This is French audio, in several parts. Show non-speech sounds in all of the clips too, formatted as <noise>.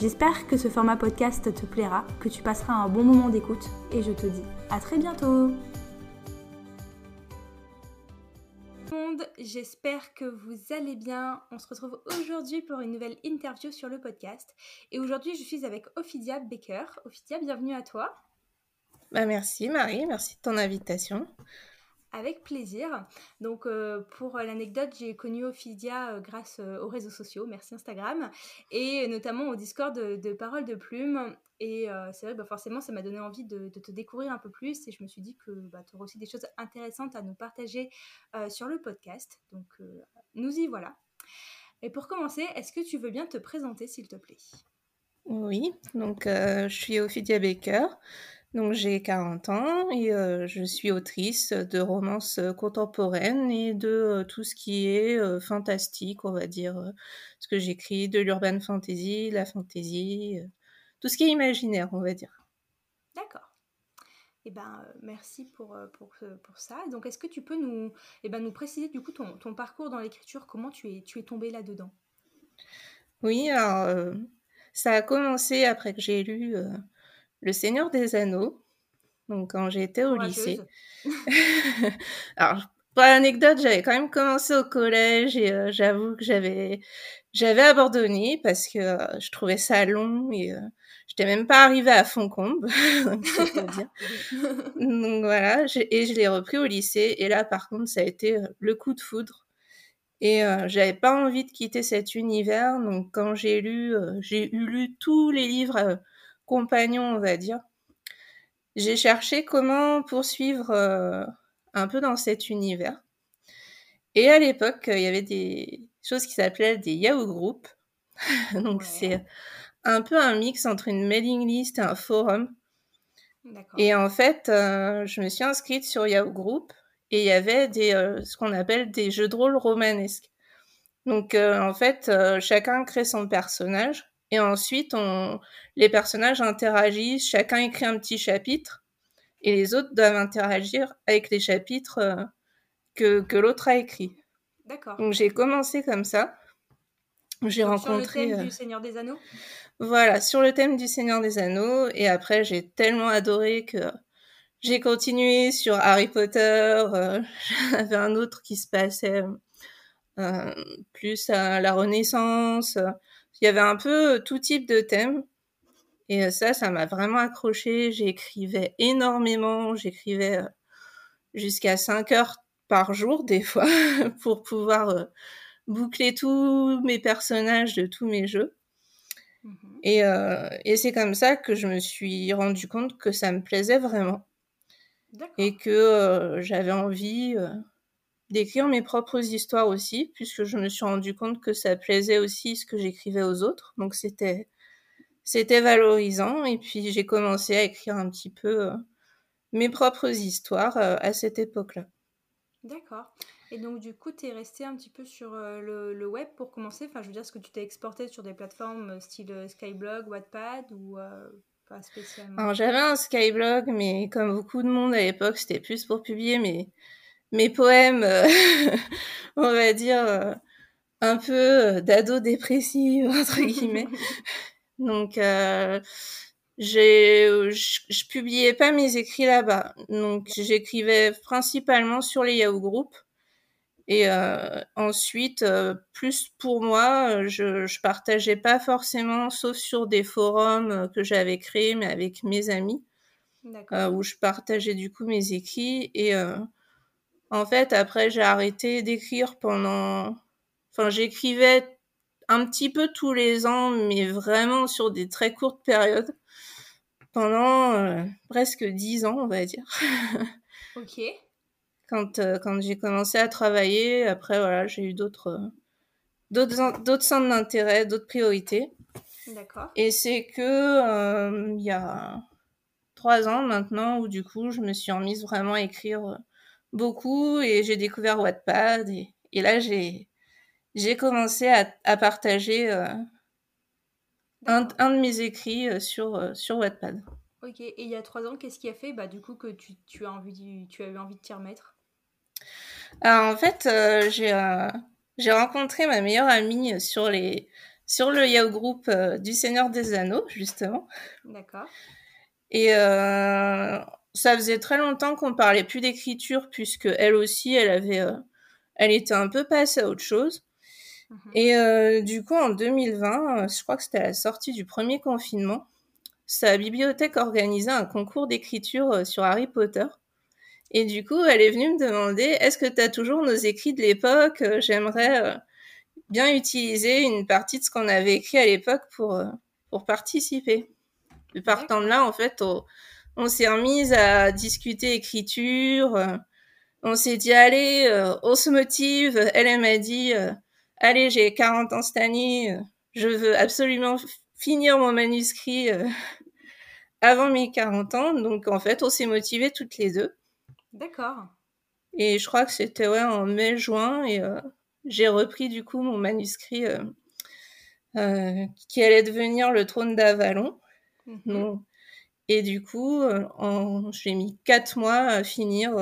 J'espère que ce format podcast te plaira, que tu passeras un bon moment d'écoute et je te dis à très bientôt j'espère que vous allez bien. On se retrouve aujourd'hui pour une nouvelle interview sur le podcast. Et aujourd'hui, je suis avec Ophidia Baker. Ophidia, bienvenue à toi. Bah merci Marie, merci de ton invitation. Avec plaisir. Donc, euh, pour l'anecdote, j'ai connu Ophidia euh, grâce euh, aux réseaux sociaux, merci Instagram, et notamment au Discord de, de Paroles de Plume. Et c'est vrai, bah forcément, ça m'a donné envie de, te découvrir un peu plus. Et je me suis dit que bah, tu aurais aussi des choses intéressantes à nous partager sur le podcast. Donc, nous y voilà. Et pour commencer, est-ce que tu veux bien te présenter, s'il te plaît? Oui, donc je suis Ophidia Baker. Donc j'ai 40 ans et euh, je suis autrice de romances euh, contemporaines et de euh, tout ce qui est fantastique, on va dire, ce que j'écris, de l'urban fantasy, la fantasy, tout ce qui est imaginaire, on va dire. D'accord. Eh ben, merci pour, pour, pour ça. Donc, est-ce que tu peux nous, eh ben, nous préciser du coup ton, ton parcours dans l'écriture Comment tu es, tu es tombée là-dedans? Oui, alors, ça a commencé après que j'ai lu le Seigneur des Anneaux, donc quand j'étais au lycée. <laughs> Alors, pour l'anecdote, j'avais quand même commencé au collège et euh, j'avoue que j'avais j'avais abandonné parce que euh, je trouvais ça long et je euh, j'étais même pas arrivée à Foncombe. <laughs> donc, <laughs> donc voilà, et je l'ai repris au lycée et là par contre ça a été le coup de foudre. Et j'avais pas envie de quitter cet univers, donc quand j'ai lu, j'ai eu lu tous les livres compagnon, on va dire, j'ai cherché comment poursuivre euh, un peu dans cet univers. Et à l'époque, il y avait des choses qui s'appelaient des Yahoo Group. <laughs> Donc c'est un peu un mix entre une mailing list et un forum. Et en fait, euh, je me suis inscrite sur Yahoo Group et il y avait des, euh, ce qu'on appelle des jeux de rôle romanesques. Donc en fait, chacun crée son personnage et ensuite, on, les personnages interagissent, chacun écrit un petit chapitre, et les autres doivent interagir avec les chapitres euh, que, que l'autre a écrit. D'accord. Donc j'ai commencé comme ça. J'ai rencontré. Sur le thème du Seigneur des Anneaux? Voilà, sur le thème du Seigneur des Anneaux. Et après, j'ai tellement adoré que j'ai continué sur Harry Potter. Euh, <laughs> J'avais un autre qui se passait euh, plus à la Renaissance. Il y avait un peu tout type de thèmes. Et ça, ça m'a vraiment accroché. J'écrivais énormément. J'écrivais jusqu'à 5 heures par jour, des <laughs> fois, pour pouvoir boucler tous mes personnages de tous mes jeux. Mmh et, et c'est comme ça que je me suis rendu compte que ça me plaisait vraiment. Et que j'avais envie d'écrire mes propres histoires aussi, puisque je me suis rendu compte que ça plaisait aussi ce que j'écrivais aux autres. Donc c'était c'était valorisant et puis j'ai commencé à écrire un petit peu euh, mes propres histoires euh, à cette époque-là. D'accord. Et donc du coup, tu es resté un petit peu sur euh, le, web pour commencer? Enfin, je veux dire, est-ce que tu t'es exporté sur des plateformes style Skyblog, Wattpad ou pas spécialement? Alors j'avais un Skyblog, mais comme beaucoup de monde à l'époque, c'était plus pour publier mes mes poèmes, euh, <laughs> on va dire, euh, un peu euh, d'ado dépressive, <laughs> entre guillemets. <laughs> Donc, euh, je, publiais pas mes écrits là-bas. Donc, j'écrivais principalement sur les Yahoo Group. Et ensuite, plus pour moi, je, je partageais pas forcément, sauf sur des forums que j'avais créés, mais avec mes amis, où je partageais du coup mes écrits. Et en fait, après, j'ai arrêté d'écrire pendant... Enfin, j'écrivais un petit peu tous les ans, mais vraiment sur des très courtes périodes. Pendant euh, presque dix ans, on va dire. <laughs> ok. Quand, euh, quand j'ai commencé à travailler, après, voilà, j'ai eu d'autres d'autres d'autres centres d'intérêt, d'autres priorités. D'accord. Et c'est que euh, il y a trois ans maintenant où du coup je me suis remise vraiment à écrire beaucoup et j'ai découvert Wattpad et, et là j'ai j'ai commencé à, à partager un, un, de mes écrits sur, sur Wattpad. Ok, et il y a trois ans, qu'est-ce qui a fait bah, du coup que tu, tu, as envie, tu as eu envie de t'y remettre? Alors, En fait, j'ai j'ai rencontré ma meilleure amie sur, les, sur le Yahoo Group euh, du Seigneur des Anneaux, justement. D'accord. Et euh, ça faisait très longtemps qu'on parlait plus d'écriture, puisque elle aussi, elle avait, euh, elle était un peu passée à autre chose. Mhm. Et du coup, en 2020, je crois que c'était à la sortie du premier confinement, sa bibliothèque organisait un concours d'écriture sur Harry Potter. Et du coup, elle est venue me demander, est-ce que tu as toujours nos écrits de l'époque J'aimerais euh, bien utiliser une partie de ce qu'on avait écrit à l'époque pour, euh, pour participer. Et partant de là, en fait, on, s'est remise à discuter écriture. Euh, on s'est dit, allez, on se motive. Elle, elle m'a dit, allez, j'ai 40 ans cette année. je veux absolument finir mon manuscrit <laughs> avant mes 40 ans. Donc, en fait, on s'est motivés toutes les deux. D'accord. Et je crois que c'était ouais, en mai-juin et euh, j'ai repris du coup mon manuscrit euh, euh, qui allait devenir le trône d'Avalon. Mhm. Et du coup, en... j'ai mis quatre mois à finir.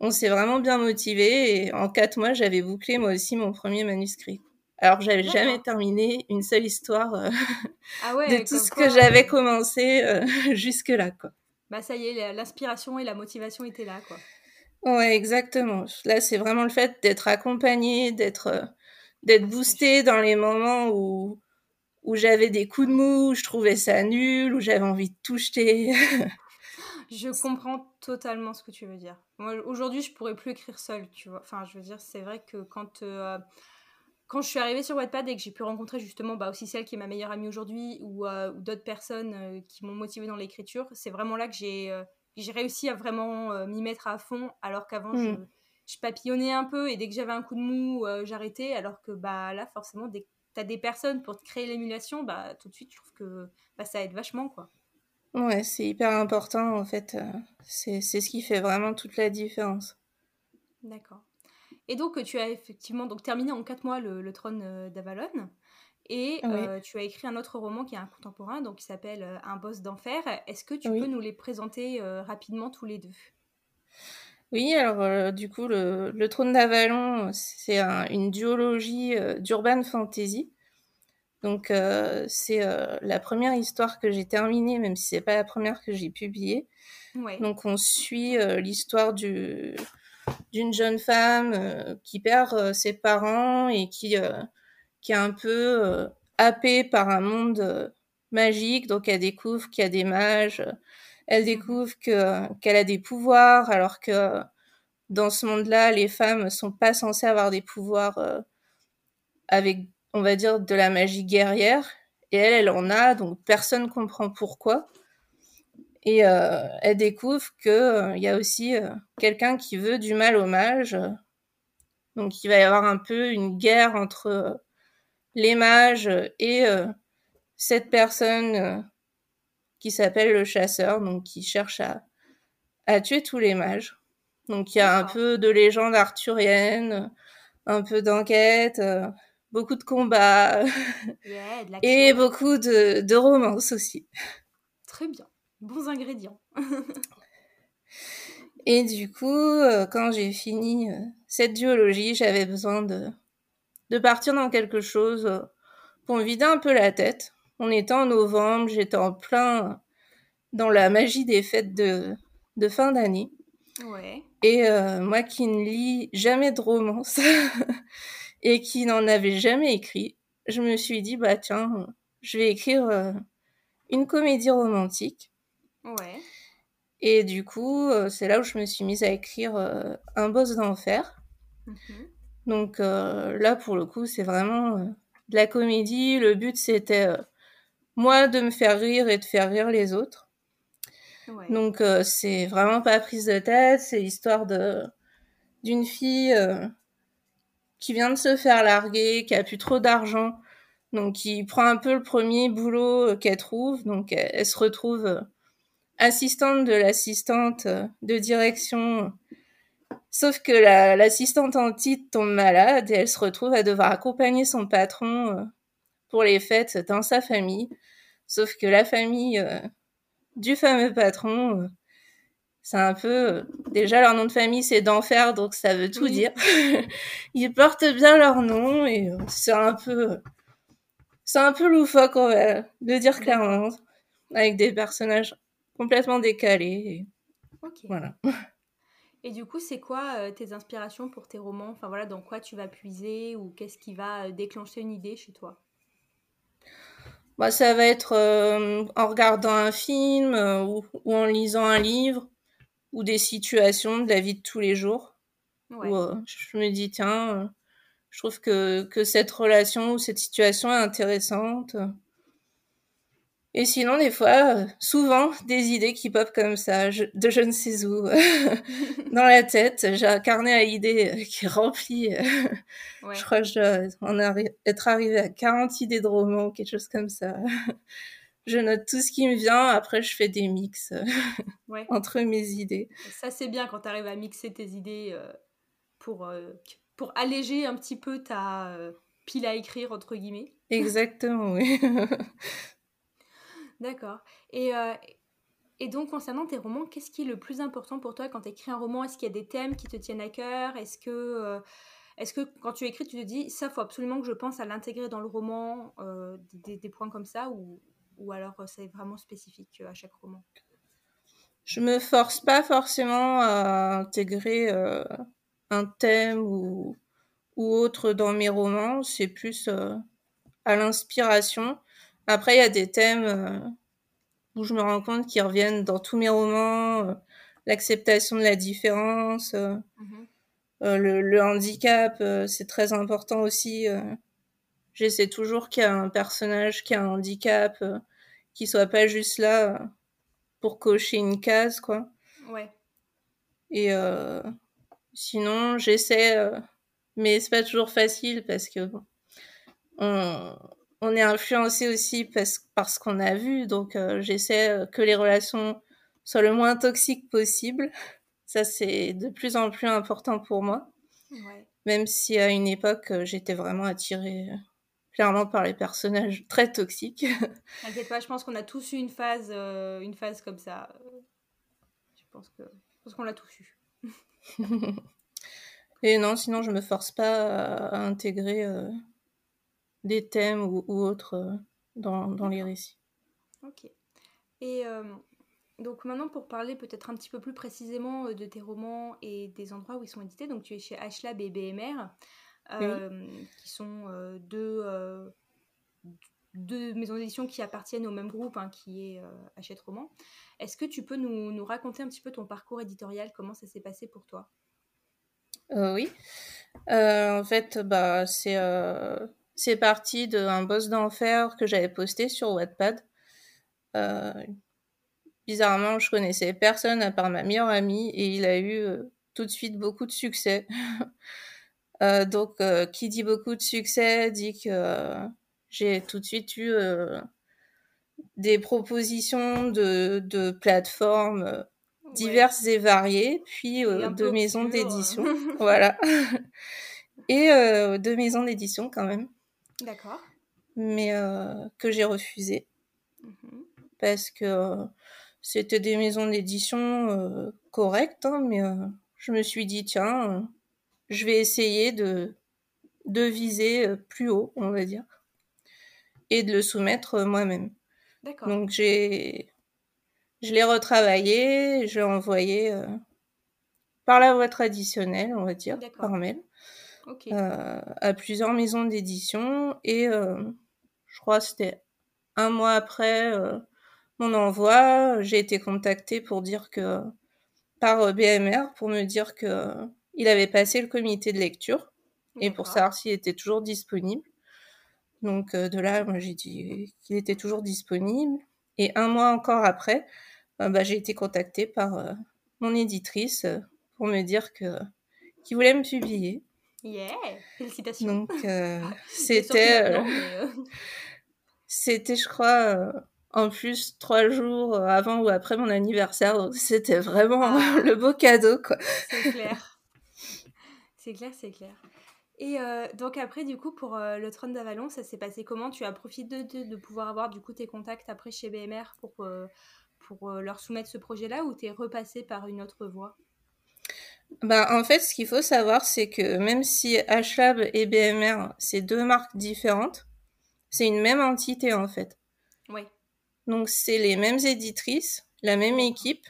on s'est vraiment bien motivé et en quatre mois, j'avais bouclé moi aussi mon premier manuscrit. Alors j'avais jamais terminé une seule histoire <laughs> ah de tout ce que j'avais commencé <laughs> jusque-là. quoi bah ça y est, l'inspiration et la motivation étaient là, quoi. Ouais, exactement. Là, c'est vraiment le fait d'être accompagné, d'être euh, d'être boosté dans les moments où où j'avais des coups de mou, où je trouvais ça nul, où j'avais envie de tout jeter. <laughs> je comprends totalement ce que tu veux dire. Moi, aujourd'hui, je pourrais plus écrire seule, tu vois. Enfin, je veux dire, c'est vrai que quand euh, quand je suis arrivée sur Wattpad et que j'ai pu rencontrer justement bah, aussi celle qui est ma meilleure amie aujourd'hui ou, euh, d'autres personnes euh, qui m'ont motivée dans l'écriture, c'est vraiment là que j'ai j'ai réussi à vraiment m'y mettre à fond alors qu'avant je, hmm. je, papillonnais un peu et dès que j'avais un coup de mou, j'arrêtais alors que bah, là forcément dès que tu as des personnes pour te créer l'émulation, bah, tout de suite je trouve que bah, ça aide vachement quoi. Ouais, c'est hyper important en fait. c'est ce qui fait vraiment toute la différence. D'accord. Et donc, tu as effectivement donc, terminé en quatre mois le, trône euh, d'Avalon. Et euh, tu as écrit un autre roman qui est un contemporain, donc qui s'appelle euh, Un boss d'enfer. Est-ce que tu peux nous les présenter rapidement tous les deux? Oui, alors du coup, le, trône d'Avalon, c'est une duologie d'urban fantasy. Donc c'est la première histoire que j'ai terminée, même si c'est pas la première que j'ai publiée. Donc on suit l'histoire du d'une jeune femme euh, qui perd euh, ses parents et qui, euh, qui est un peu happée par un monde magique. Donc elle découvre qu'il y a des mages, elle découvre que qu'elle a des pouvoirs alors que dans ce monde-là, les femmes sont pas censées avoir des pouvoirs avec, on va dire, de la magie guerrière. Et elle, elle en a, donc personne comprend pourquoi. Et euh, elle découvre qu'il euh, y a aussi euh, quelqu'un qui veut du mal au mage. Donc il va y avoir un peu une guerre entre les mages et cette personne qui s'appelle le chasseur, donc qui cherche à, à tuer tous les mages. Donc il y a un peu de légende arthurienne, un peu d'enquête, beaucoup de combats <laughs> et beaucoup de, de romance aussi. Très bien bons ingrédients. <laughs> Et du coup, euh, quand j'ai fini euh, cette duologie, j'avais besoin de, de partir dans quelque chose euh, pour me vider un peu la tête. On était en novembre, j'étais en plein dans la magie des fêtes de, de fin d'année. Ouais. Et moi qui ne lis jamais de romance <laughs> et qui n'en avait jamais écrit, je me suis dit, bah tiens, je vais écrire une comédie romantique. Ouais. Et du coup, euh, c'est là où je me suis mise à écrire euh, Un boss d'enfer. Mhm. Donc euh, là, pour le coup, c'est vraiment de la comédie. Le but, c'était moi de me faire rire et de faire rire les autres. Donc c'est vraiment pas prise de tête. C'est l'histoire de d'une fille qui vient de se faire larguer, qui a plus trop d'argent, donc qui prend un peu le premier boulot qu'elle trouve. Donc elle se retrouve assistante de l'assistante de direction. Sauf que l'assistante en titre tombe malade et elle se retrouve à devoir accompagner son patron pour les fêtes dans sa famille. Sauf que la famille du fameux patron c'est un peu déjà leur nom de famille c'est d'enfer donc ça veut tout dire. <laughs> Ils portent bien leur nom et euh, c'est un peu c'est un peu loufoque on va le dire clairement avec des personnages complètement décalés voilà. Et du coup c'est quoi euh, tes inspirations pour tes romans? Enfin voilà dans quoi tu vas puiser ou qu'est-ce qui va euh, déclencher une idée chez toi? Bah, ça va être en regardant un film ou en lisant un livre ou des situations de la vie de tous les jours. Où euh, je me dis tiens euh, je trouve que, que cette relation ou cette situation est intéressante et sinon des fois euh, souvent des idées qui pop comme ça de je ne sais où <laughs> dans la tête j'ai un carnet à idées qui est rempli <laughs> je crois que je dois être arrivé à 40 idées de romans quelque chose comme ça <laughs> je note tout ce qui me vient. Après, je fais des mix euh, entre mes idées. Ça, c'est bien quand tu arrives à mixer tes idées euh, pour, euh, pour alléger un petit peu ta pile à écrire, entre guillemets. Exactement, oui. D'accord. Et, et donc, concernant tes romans, qu'est-ce qui est le plus important pour toi quand tu écris un roman? Est-ce qu'il y a des thèmes qui te tiennent à cœur? Est-ce que. Que quand tu écris, tu te dis, ça, faut absolument que je pense à l'intégrer dans le roman, des, des, points comme ça, ou, ou alors euh, c'est vraiment spécifique euh, à chaque roman? Je me force pas forcément à intégrer euh, un thème ou autre dans mes romans, c'est plus à l'inspiration. Après, il y a des thèmes où je me rends compte qu'ils reviennent dans tous mes romans, l'acceptation de la différence, mmh le, le, handicap, c'est très important aussi j'essaie toujours qu'il y ait un personnage qui a un handicap, euh, qui soit pas juste là euh, pour cocher une case, quoi. Ouais. Et euh, sinon, j'essaie, euh, mais c'est pas toujours facile parce que bon, on, on est influencé aussi parce, parce qu'on a vu, donc j'essaie que les relations soient le moins toxiques possible. Ça, c'est de plus en plus important pour moi. Ouais. Même si à une époque, j'étais vraiment attirée clairement par les personnages <laughs> très toxiques. T'inquiète pas, je pense qu'on a tous eu une phase, euh, une phase comme ça. Je pense que, qu'on l'a tous eu. <laughs> Et non, sinon je me force pas à, intégrer euh, des thèmes ou, autres euh, dans, dans, les récits. Ok. Et donc maintenant pour parler peut-être un petit peu plus précisément de tes romans et des endroits où ils sont édités, donc tu es chez HLab et BMR qui sont deux, deux, maisons d'édition qui appartiennent au même groupe, hein, qui est Hachette Roman. Est-ce que tu peux nous, nous, raconter un petit peu ton parcours éditorial, comment ça s'est passé pour toi? Euh, Oui. Euh, en fait, bah, c'est euh, c'est parti d'un boss d'enfer que j'avais posté sur Wattpad. bizarrement, je connaissais personne à part ma meilleure amie et il a eu tout de suite beaucoup de succès. <laughs> Euh, donc, euh, qui dit beaucoup de succès dit que euh, j'ai tout de suite eu des propositions de, de plateformes diverses et variées, puis de maisons d'édition. <laughs> voilà. <laughs> et de maisons d'édition quand même. D'accord. Mais que j'ai refusé. Mmh Parce que c'était des maisons d'édition correctes, hein, mais je me suis dit, tiens, je vais essayer de, de viser euh, plus haut, on va dire, et de le soumettre euh, moi-même. D'accord. Donc j'ai, je l'ai retravaillé, je l'ai envoyé euh, par la voie traditionnelle, on va dire, par mail, à plusieurs maisons d'édition, et je crois que c'était un mois après mon envoi, j'ai été contactée pour dire que par BMR pour me dire que il avait passé le comité de lecture et pour savoir s'il était toujours disponible. Donc euh, de là, moi j'ai dit qu'il était toujours disponible. Et un mois encore après, euh, bah, j'ai été contactée par euh, mon éditrice pour me dire que qu'il voulait me publier. Yeah, félicitations. Donc c'était c'était je crois en plus trois jours avant ou après mon anniversaire. C'était vraiment ah. <laughs> le beau cadeau, quoi. C'est clair. C'est clair, c'est clair. Et euh, donc après, du coup, pour euh, le trône d'Avalon, ça s'est passé comment? Tu as profité de, de, pouvoir avoir du coup tes contacts après chez BMR pour, euh, pour leur soumettre ce projet-là ou tu es repassé par une autre voie? Bah, en fait, ce qu'il faut savoir, c'est que même si HLab et BMR, c'est deux marques différentes, c'est une même entité en fait. Oui. Donc c'est les mêmes éditrices, la même équipe.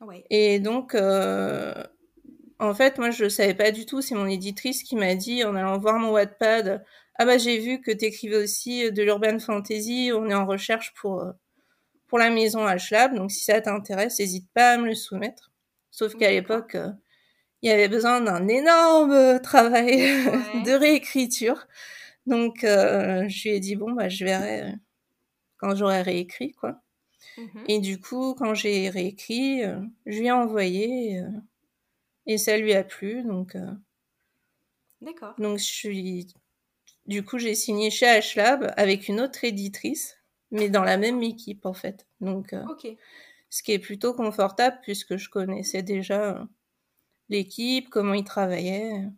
Oui. Et donc, en fait, moi, je ne savais pas du tout. C'est mon éditrice qui m'a dit, en allant voir mon Wattpad, ah bah j'ai vu que tu écrivais aussi de l'urban fantasy. On est en recherche pour euh, pour la maison HLab. Donc si ça t'intéresse, n'hésite pas à me le soumettre. Sauf qu'à l'époque, euh, il y avait besoin d'un énorme <laughs> travail de réécriture. Donc euh, je lui ai dit bon bah je verrai quand j'aurai réécrit quoi. Mmh Et du coup, quand j'ai réécrit, je lui ai envoyé. Et ça lui a plu, donc. Euh, D'accord. Donc je suis. Du coup, j'ai signé chez HLab avec une autre éditrice, mais dans la même équipe en fait. Donc. Euh, ok. Ce qui est plutôt confortable puisque je connaissais déjà euh, l'équipe, comment ils travaillaient.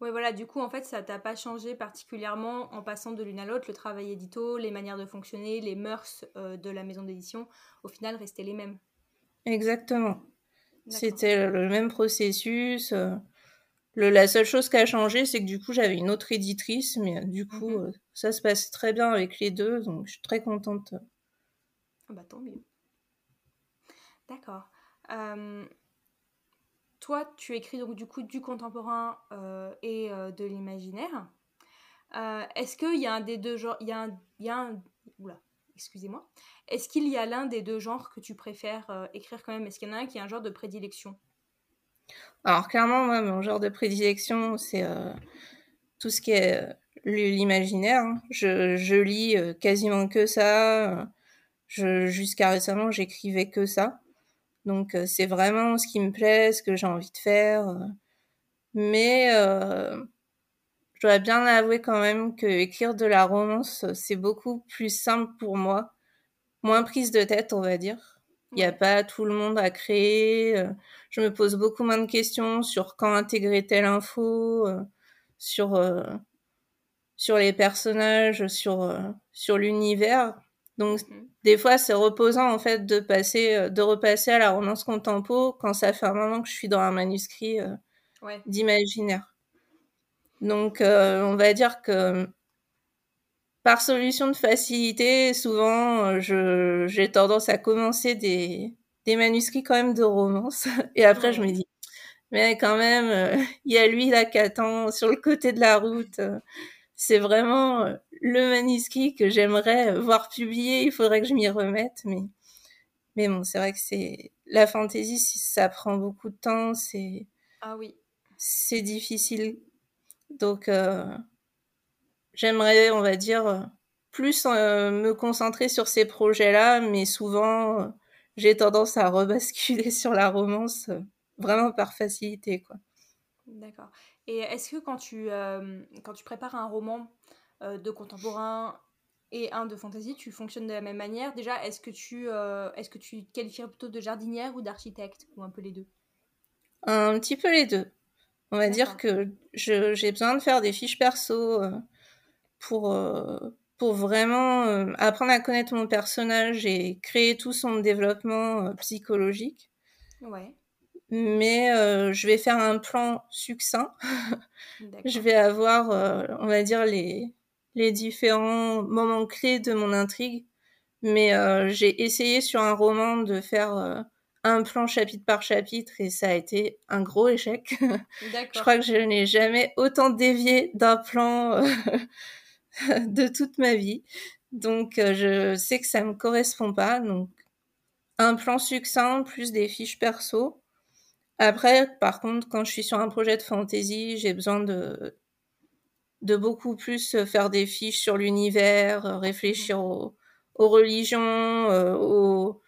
Ouais, voilà, du coup, en fait, ça t'a pas changé particulièrement en passant de l'une à l'autre. Le travail édito, les manières de fonctionner, les mœurs de la maison d'édition, au final, restaient les mêmes. Exactement. C'était le même processus. Euh, le, la seule chose qui a changé, c'est que du coup, j'avais une autre éditrice, mais euh, du coup, euh, ça se passe très bien avec les deux, donc je suis très contente. Ah bah tant mieux. D'accord. Toi, tu écris donc du coup du contemporain et de l'imaginaire. Est-ce qu'il y a un des deux genres, il y a un, a excusez-moi. Est-ce qu'il y a l'un des deux genres que tu préfères euh, écrire quand même? Est-ce qu'il y en a un qui a un genre de prédilection? Alors clairement, mon genre de prédilection, c'est euh, tout ce qui est euh, l'imaginaire. Hein. Je, lis quasiment que ça. Jusqu'à récemment, j'écrivais que ça. Donc c'est vraiment ce qui me plaît, ce que j'ai envie de faire. Mais je dois bien avouer quand même que écrire de la romance, c'est beaucoup plus simple pour moi, moins prise de tête, on va dire. Il n'y a pas tout le monde à créer. Euh, je me pose beaucoup moins de questions sur quand intégrer telle info, euh, sur euh, sur les personnages, sur sur l'univers. Donc mhm. des fois c'est reposant en fait de passer de repasser à la romance contempo quand ça fait un moment que je suis dans un manuscrit d'imaginaire. Donc, euh, on va dire que par solution de facilité, souvent, euh, j'ai tendance à commencer des, des manuscrits quand même de romance. <laughs> Et après, je me dis, mais quand même, euh, <laughs> il y a lui là qui attend sur le côté de la route. C'est vraiment le manuscrit que j'aimerais voir publié. Il faudrait que je m'y remette. Mais, mais bon, c'est vrai que c'est la fantaisie, ça prend beaucoup de temps. C'est ah oui, c'est difficile donc, euh, j'aimerais, on va dire, plus euh, me concentrer sur ces projets-là, mais souvent, euh, j'ai tendance à rebasculer <laughs> sur la romance, vraiment par facilité, quoi. D'accord. Et est-ce que quand tu, quand tu prépares un roman de contemporain et un de fantasy, tu fonctionnes de la même manière? Déjà, est-ce que tu, est-ce que tu qualifierais plutôt de jardinière ou d'architecte, ou un peu les deux? Un petit peu les deux. On va dire que j'ai besoin de faire des fiches perso euh, pour, euh, pour vraiment euh, apprendre à connaître mon personnage et créer tout son développement psychologique. Ouais. Mais je vais faire un plan succinct. <laughs> je vais avoir, on va dire, les, les différents moments clés de mon intrigue. Mais j'ai essayé sur un roman de faire un plan chapitre par chapitre et ça a été un gros échec. <laughs> je crois que je n'ai jamais autant dévié d'un plan euh, <laughs> de toute ma vie. Donc euh, je sais que ça me correspond pas. Donc un plan succinct plus des fiches perso. Après, par contre, quand je suis sur un projet de fantasy, j'ai besoin de de beaucoup plus faire des fiches sur l'univers, réfléchir aux, religions, euh, aux,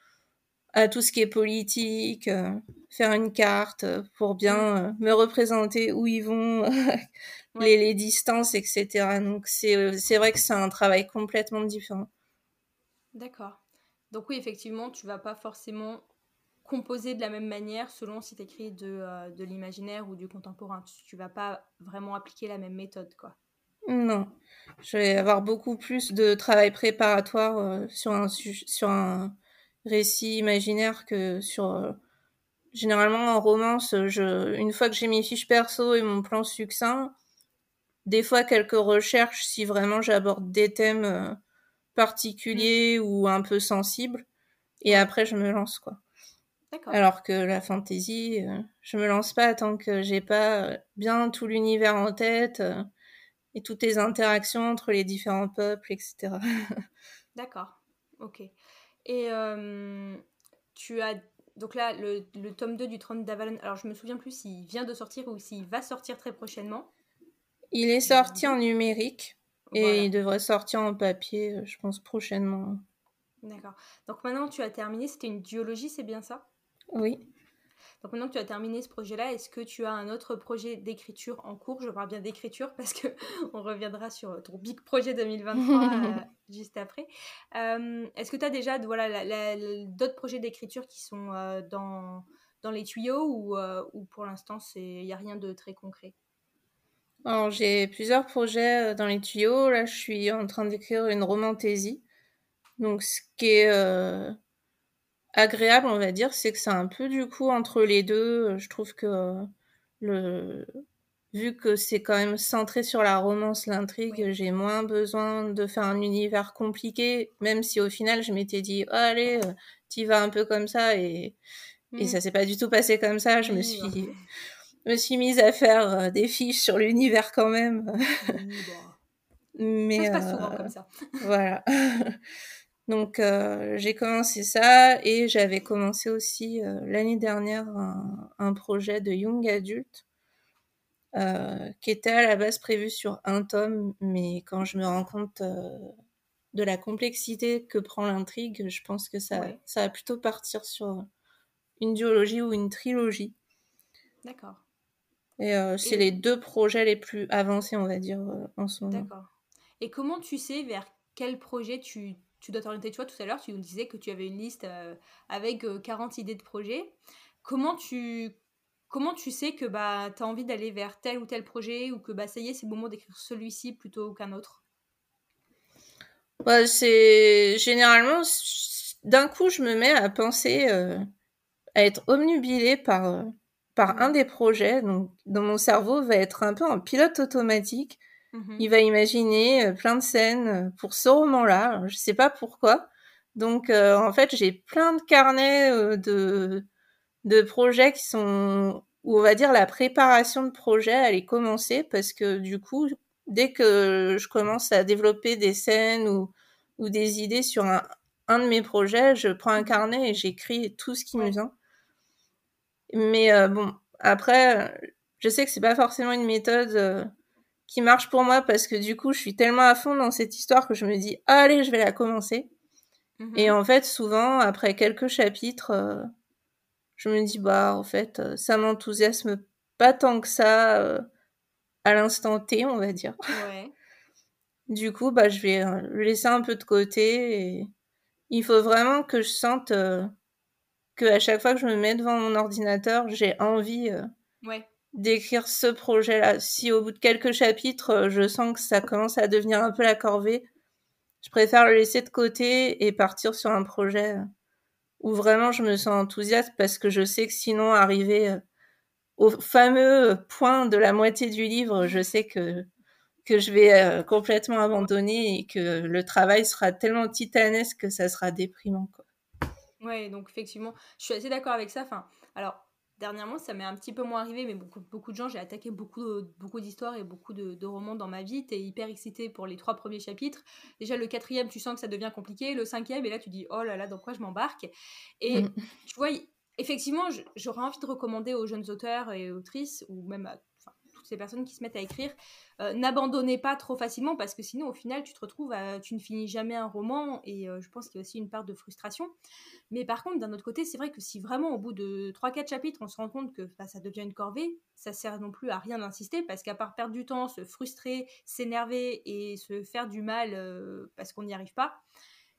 à tout ce qui est politique, euh, faire une carte pour bien mm. euh, me représenter où ils vont, <laughs> les, les, distances, etc. Donc c'est euh, c'est vrai que c'est un travail complètement différent. D'accord. Donc oui, effectivement, tu vas pas forcément composer de la même manière selon si tu écris de, euh, de l'imaginaire ou du contemporain. Tu, vas pas vraiment appliquer la même méthode, quoi. Non. Je vais avoir beaucoup plus de travail préparatoire euh, sur, un, sur un récit imaginaire que sur... Euh, généralement, en romance, je, une fois que j'ai mes fiches perso et mon plan succinct, des fois quelques recherches si vraiment j'aborde des thèmes particuliers ou un peu sensibles. Et après, je me lance, quoi. Alors que la fantasy, euh, je me lance pas tant que j'ai pas euh, bien tout l'univers en tête euh, et toutes les interactions entre les différents peuples, etc. <laughs> D'accord, ok. Et tu as donc là le, tome 2 du trône d'Avalon. Alors je me souviens plus s'il vient de sortir ou s'il va sortir très prochainement. Il est sorti en numérique et il devrait sortir en papier, je pense, prochainement. D'accord. Donc maintenant tu as terminé, c'était une duologie, c'est bien ça? Oui. Donc maintenant que tu as terminé ce projet-là, est-ce que tu as un autre projet d'écriture en cours? Je parle bien d'écriture parce que <laughs> on reviendra sur ton big projet 2023 <laughs> euh, juste après. Euh, est-ce que tu as déjà voilà, d'autres projets d'écriture qui sont euh, dans, dans les tuyaux ou, ou pour l'instant il n'y a rien de très concret? Alors j'ai plusieurs projets dans les tuyaux. Là je suis en train d'écrire une romantaisie. Donc ce qui est agréable, on va dire, c'est que c'est un peu du coup entre les deux. Je trouve que le vu que c'est quand même centré sur la romance, l'intrigue, j'ai moins besoin de faire un univers compliqué, même si au final je m'étais dit oh, allez, euh, t'y vas un peu comme ça et et mm. ça s'est pas du tout passé comme ça. Je me suis <laughs> me suis mise à faire euh, des fiches sur l'univers quand même. <laughs> Mais ça se passe souvent comme ça. voilà. <laughs> Donc euh, j'ai commencé ça et j'avais commencé aussi euh, l'année dernière un, projet de young adulte euh, qui était à la base prévu sur un tome, mais quand je me rends compte de la complexité que prend l'intrigue, je pense que ça, ça va plutôt partir sur une duologie ou une trilogie. D'accord. Et c'est les deux projets les plus avancés, on va dire, en ce moment. D'accord. Et comment tu sais vers quel projet tu tu dois t'orienter. Tu vois, tout à l'heure, tu nous disais que tu avais une liste euh, avec 40 euh, idées de projets. Comment tu, comment tu sais que bah, tu as envie d'aller vers tel ou tel projet ou que bah, ça y est, c'est le moment d'écrire celui-ci plutôt qu'un autre? Bah, C'est généralement, d'un coup, je me mets à penser, euh, à être omnubilée par, par un des projets. Donc, dans mon cerveau, va être un peu en pilote automatique Mmh Il va imaginer euh, plein de scènes euh, pour ce roman-là. Je sais pas pourquoi. Donc, euh, en fait, j'ai plein de carnets de, de projets qui sont où on va dire la préparation de projet elle est commencée parce que du coup, dès que je commence à développer des scènes ou, ou des idées sur un, un de mes projets, je prends un carnet et j'écris tout ce qui me vient. Mais bon, après, je sais que c'est pas forcément une méthode qui marche pour moi parce que du coup, je suis tellement à fond dans cette histoire que je me dis, allez, je vais la commencer. Et mhm. en fait, souvent, après quelques chapitres, euh, je me dis, bah, en fait, euh, ça m'enthousiasme pas tant que ça euh, à l'instant T, on va dire. <laughs> Ouais. du coup, bah, je vais le laisser un peu de côté et il faut vraiment que je sente que à chaque fois que je me mets devant mon ordinateur, j'ai envie ouais d'écrire ce projet-là. Si au bout de quelques chapitres, euh, je sens que ça commence à devenir un peu la corvée, je préfère le laisser de côté et partir sur un projet euh, où vraiment je me sens enthousiaste parce que je sais que sinon arriver euh, au fameux point de la moitié du livre, je sais que que je vais complètement abandonner et que le travail sera tellement titanesque que ça sera déprimant quoi. Ouais, donc effectivement, je suis assez d'accord avec ça. Enfin, alors dernièrement, ça m'est un petit peu moins arrivé, mais beaucoup, beaucoup de gens, j'ai attaqué beaucoup, beaucoup d'histoires et beaucoup de, romans dans ma vie. T'es hyper excité pour les trois premiers chapitres. Déjà, le quatrième, tu sens que ça devient compliqué. Le cinquième, et là, tu dis, oh là là, dans quoi je m'embarque? Et mm. tu vois, effectivement, j'aurais envie de recommander aux jeunes auteurs et autrices, ou même à ces personnes qui se mettent à écrire, euh, n'abandonnez pas trop facilement parce que sinon, au final, tu te retrouves à, tu ne finis jamais un roman et euh, je pense qu'il y a aussi une part de frustration. Mais par contre, d'un autre côté, c'est vrai que si vraiment au bout de 3-4 chapitres, on se rend compte que bah, ça devient une corvée, ça sert non plus à rien d'insister parce qu'à part perdre du temps, se frustrer, s'énerver et se faire du mal euh, parce qu'on n'y arrive pas,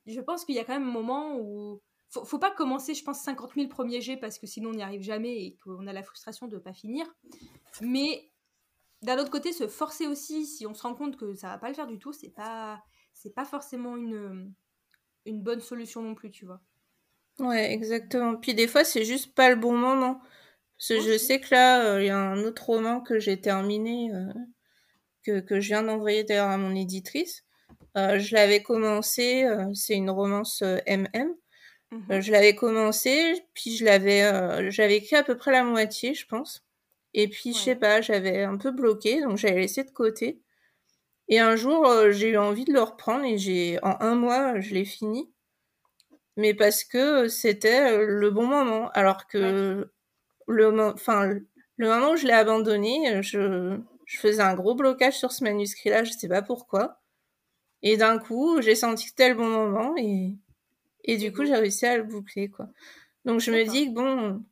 je pense qu'il y a quand même un moment où faut, faut pas commencer, je pense, 50 000 premiers jets parce que sinon on n'y arrive jamais et qu'on a la frustration de ne pas finir. Mais d'un autre côté, se forcer aussi, si on se rend compte que ça va pas le faire du tout, c'est pas, c'est pas forcément une, une bonne solution non plus, tu vois. Ouais, exactement. Puis des fois, c'est juste pas le bon moment. Parce que je sais que là, euh, il y a un autre roman que j'ai terminé, euh, que, que je viens d'envoyer d'ailleurs à mon éditrice. Euh, je l'avais commencé, c'est une romance MM. Je l'avais commencé, puis je l'avais, j'avais écrit à peu près la moitié, je pense. Et puis, je sais pas, j'avais un peu bloqué, donc j'avais laissé de côté. Et un jour, euh, j'ai eu envie de le reprendre et j'ai, en un mois, je l'ai fini. Mais parce que c'était euh, le bon moment. Alors que le, enfin, le moment où je l'ai abandonné, euh, je, je faisais un gros blocage sur ce manuscrit-là, je sais pas pourquoi. Et d'un coup, j'ai senti que c'était le bon moment et, et du coup, j'ai réussi à le boucler, quoi. Donc, je me dis que bon,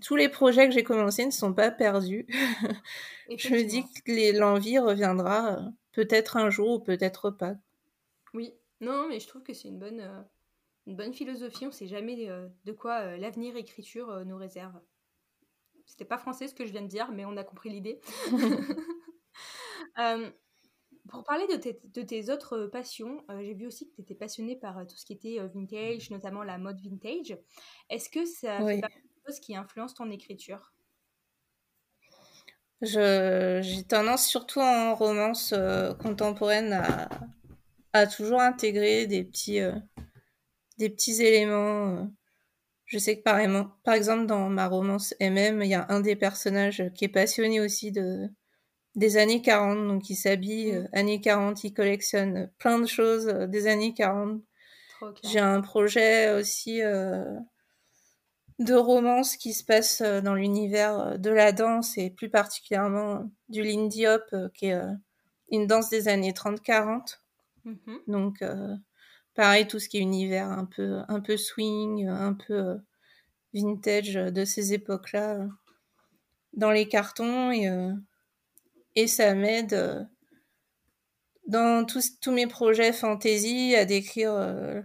tous les projets que j'ai commencés ne sont pas perdus. <laughs> je me dis que l'envie reviendra euh, peut-être un jour ou peut-être pas. Oui, non, mais je trouve que c'est une bonne, euh, une bonne philosophie. On ne sait jamais euh, de quoi l'avenir écriture nous réserve. C'était pas français ce que je viens de dire, mais on a compris l'idée. <laughs> <laughs> pour parler de tes, de tes autres passions, j'ai vu aussi que tu étais passionnée par tout ce qui était vintage, notamment la mode vintage. Est-ce que ça fait qui influence ton écriture J'ai tendance, surtout en romance euh, contemporaine, à, à, toujours intégrer des petits, euh, des petits éléments. Euh. Je sais que par, par exemple, dans ma romance MM, il y a un des personnages qui est passionné aussi de, des années 40, donc il s'habille mmh. années 40, il collectionne plein de choses des années 40. J'ai un projet aussi de romances qui se passent euh, dans l'univers euh, de la danse et plus particulièrement du Lindy Hop, euh, qui est une danse des années 30-40. Mm-hmm. Donc, pareil, tout ce qui est univers un peu, un peu swing, un peu vintage de ces époques-là dans les cartons et, et ça m'aide dans tous, tous mes projets fantasy à décrire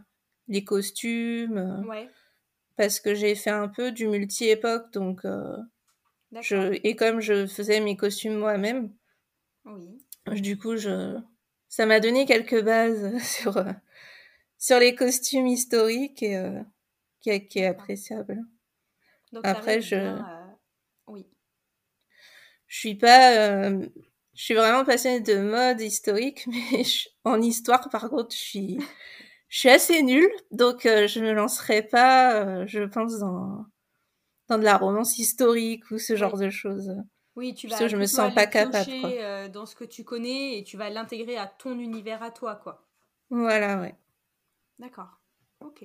les costumes. Ouais parce que j'ai fait un peu du multi-époque, donc euh, je et comme je faisais mes costumes moi-même, oui. du coup je ça m'a donné quelques bases <laughs> sur euh, sur les costumes historiques et euh, qui, est appréciable. Donc, Après je oui. Je suis pas je suis vraiment passionnée de mode historique, <laughs> mais en histoire, par contre, je suis, je suis assez nulle, donc euh, je me lancerai pas, euh, je pense, dans, dans de la romance historique ou ce genre de choses. Oui, tu vas. Parce que je me sens pas capable. Euh, dans ce que tu connais et tu vas l'intégrer à ton univers à toi, quoi. Voilà, ouais. D'accord. Ok.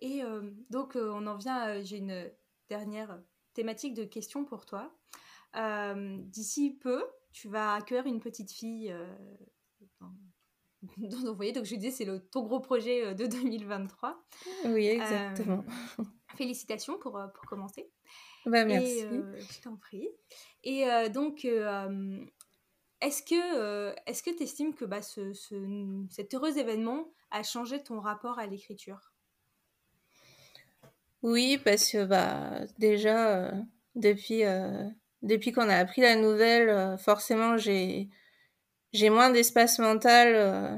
Et donc, on en vient. J'ai une dernière thématique de question pour toi. D'ici peu, tu vas accueillir une petite fille <laughs> Donc, Donc je disais, c'est le, ton gros projet euh, de <laughs> 2023. Oui, exactement. Euh, <laughs> félicitations pour, euh, pour commencer. Bah, merci. je t'en prie. Et donc, est-ce que est-ce que tu estimes que bah, ce, cet heureux événement a changé ton rapport à l'écriture? Oui, parce que bah, déjà, depuis, depuis qu'on a appris la nouvelle, forcément, j'ai j'ai moins d'espace mental euh,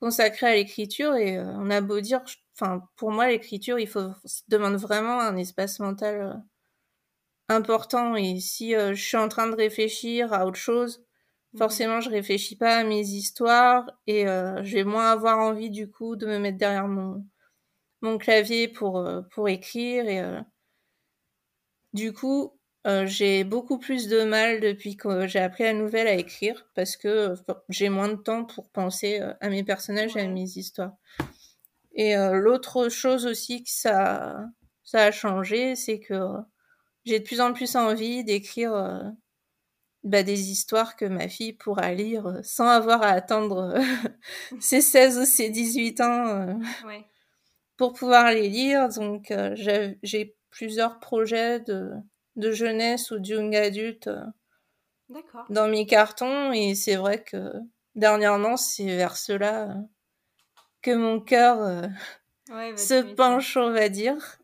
consacré à l'écriture et euh, on a beau dire, enfin pour moi l'écriture, il faut demande vraiment un espace mental euh, important et si je suis en train de réfléchir à autre chose, mmh. forcément je réfléchis pas à mes histoires et je vais moins avoir envie du coup de me mettre derrière mon mon clavier pour pour écrire et du coup euh, j'ai beaucoup plus de mal depuis que j'ai appris la nouvelle à écrire parce que j'ai moins de temps pour penser euh, à mes personnages et à mes histoires. Et euh, l'autre chose aussi que ça, ça a changé, c'est que j'ai de plus en plus envie d'écrire bah, des histoires que ma fille pourra lire sans avoir à attendre <laughs> ses 16 ou ses 18 ans pour pouvoir les lire. Donc j'ai plusieurs projets de de jeunesse ou de young adulte euh, dans mes cartons et c'est vrai que dernièrement c'est vers cela euh, que mon cœur bah, se penche, on va dire.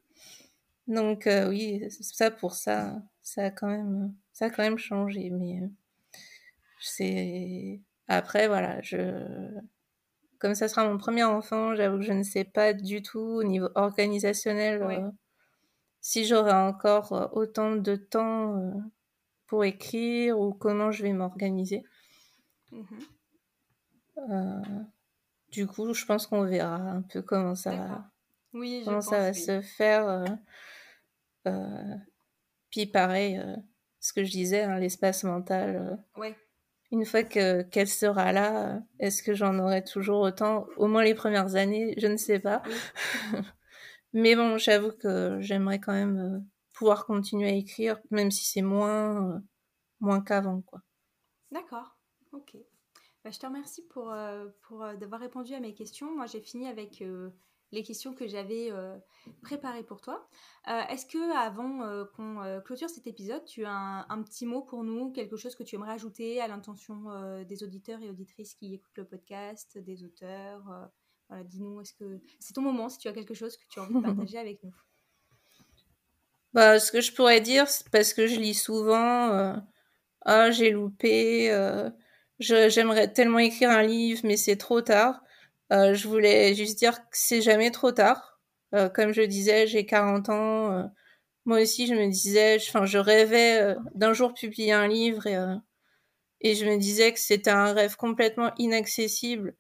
Donc oui, ça pour ça, ça a quand même, ça a quand même changé. Mais c'est après voilà, je comme ça sera mon premier enfant, j'avoue que je ne sais pas du tout au niveau organisationnel si j'aurai encore autant de temps pour écrire ou comment je vais m'organiser. Mmh du coup, je pense qu'on verra un peu comment ça, oui, comment ça va se faire. puis pareil, ce que je disais, hein, l'espace mental. Une fois que qu'elle sera là, est-ce que j'en aurai toujours autant? Au moins les premières années, je ne sais pas. <laughs> Mais bon, j'avoue que j'aimerais quand même pouvoir continuer à écrire, même si c'est moins, moins qu'avant, quoi. D'accord, ok. Bah, je te remercie pour, euh, pour euh, d'avoir répondu à mes questions. Moi, j'ai fini avec euh, les questions que j'avais préparées pour toi. Est-ce que avant qu'on clôture cet épisode, tu as un, petit mot pour nous, quelque chose que tu aimerais ajouter à l'intention des auditeurs et auditrices qui écoutent le podcast, des auteurs Dis-nous, que c'est ton moment si tu as quelque chose que tu as envie de partager avec nous? Bah, ce que je pourrais dire, parce que je lis souvent, ah j'ai loupé j'aimerais tellement écrire un livre, mais c'est trop tard. Euh, je voulais juste dire que c'est jamais trop tard. Euh, comme je disais, j'ai 40 ans. Euh, moi aussi, je me disais, enfin, je rêvais euh, d'un jour publier un livre euh, et je me disais que c'était un rêve complètement inaccessible.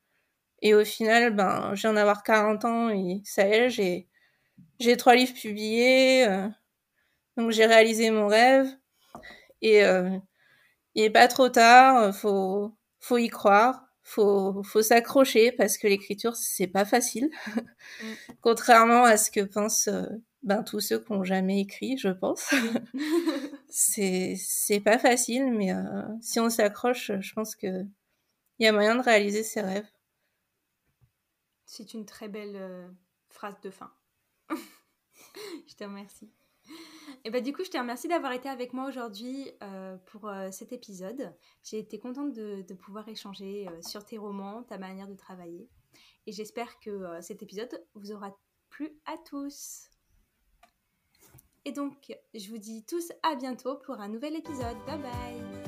Et au final, ben, j'ai en avoir 40 ans et ça y est, j'ai, j'ai trois livres publiés. donc j'ai réalisé mon rêve. Et il est pas trop tard, euh, faut faut y croire, faut faut s'accrocher parce que l'écriture c'est pas facile. Mm. <laughs> Contrairement à ce que pensent euh, ben tous ceux qui ont jamais écrit, je pense. <laughs> c'est c'est pas facile mais euh, si on s'accroche, je pense que il y a moyen de réaliser ses rêves. C'est une très belle phrase de fin. <laughs> je te remercie. Et bah, du coup, je te remercie d'avoir été avec moi aujourd'hui euh, pour euh, cet épisode. J'ai été contente de, de pouvoir échanger euh, sur tes romans, ta manière de travailler. Et j'espère que cet épisode vous aura plu à tous. Et donc, je vous dis tous à bientôt pour un nouvel épisode. Bye bye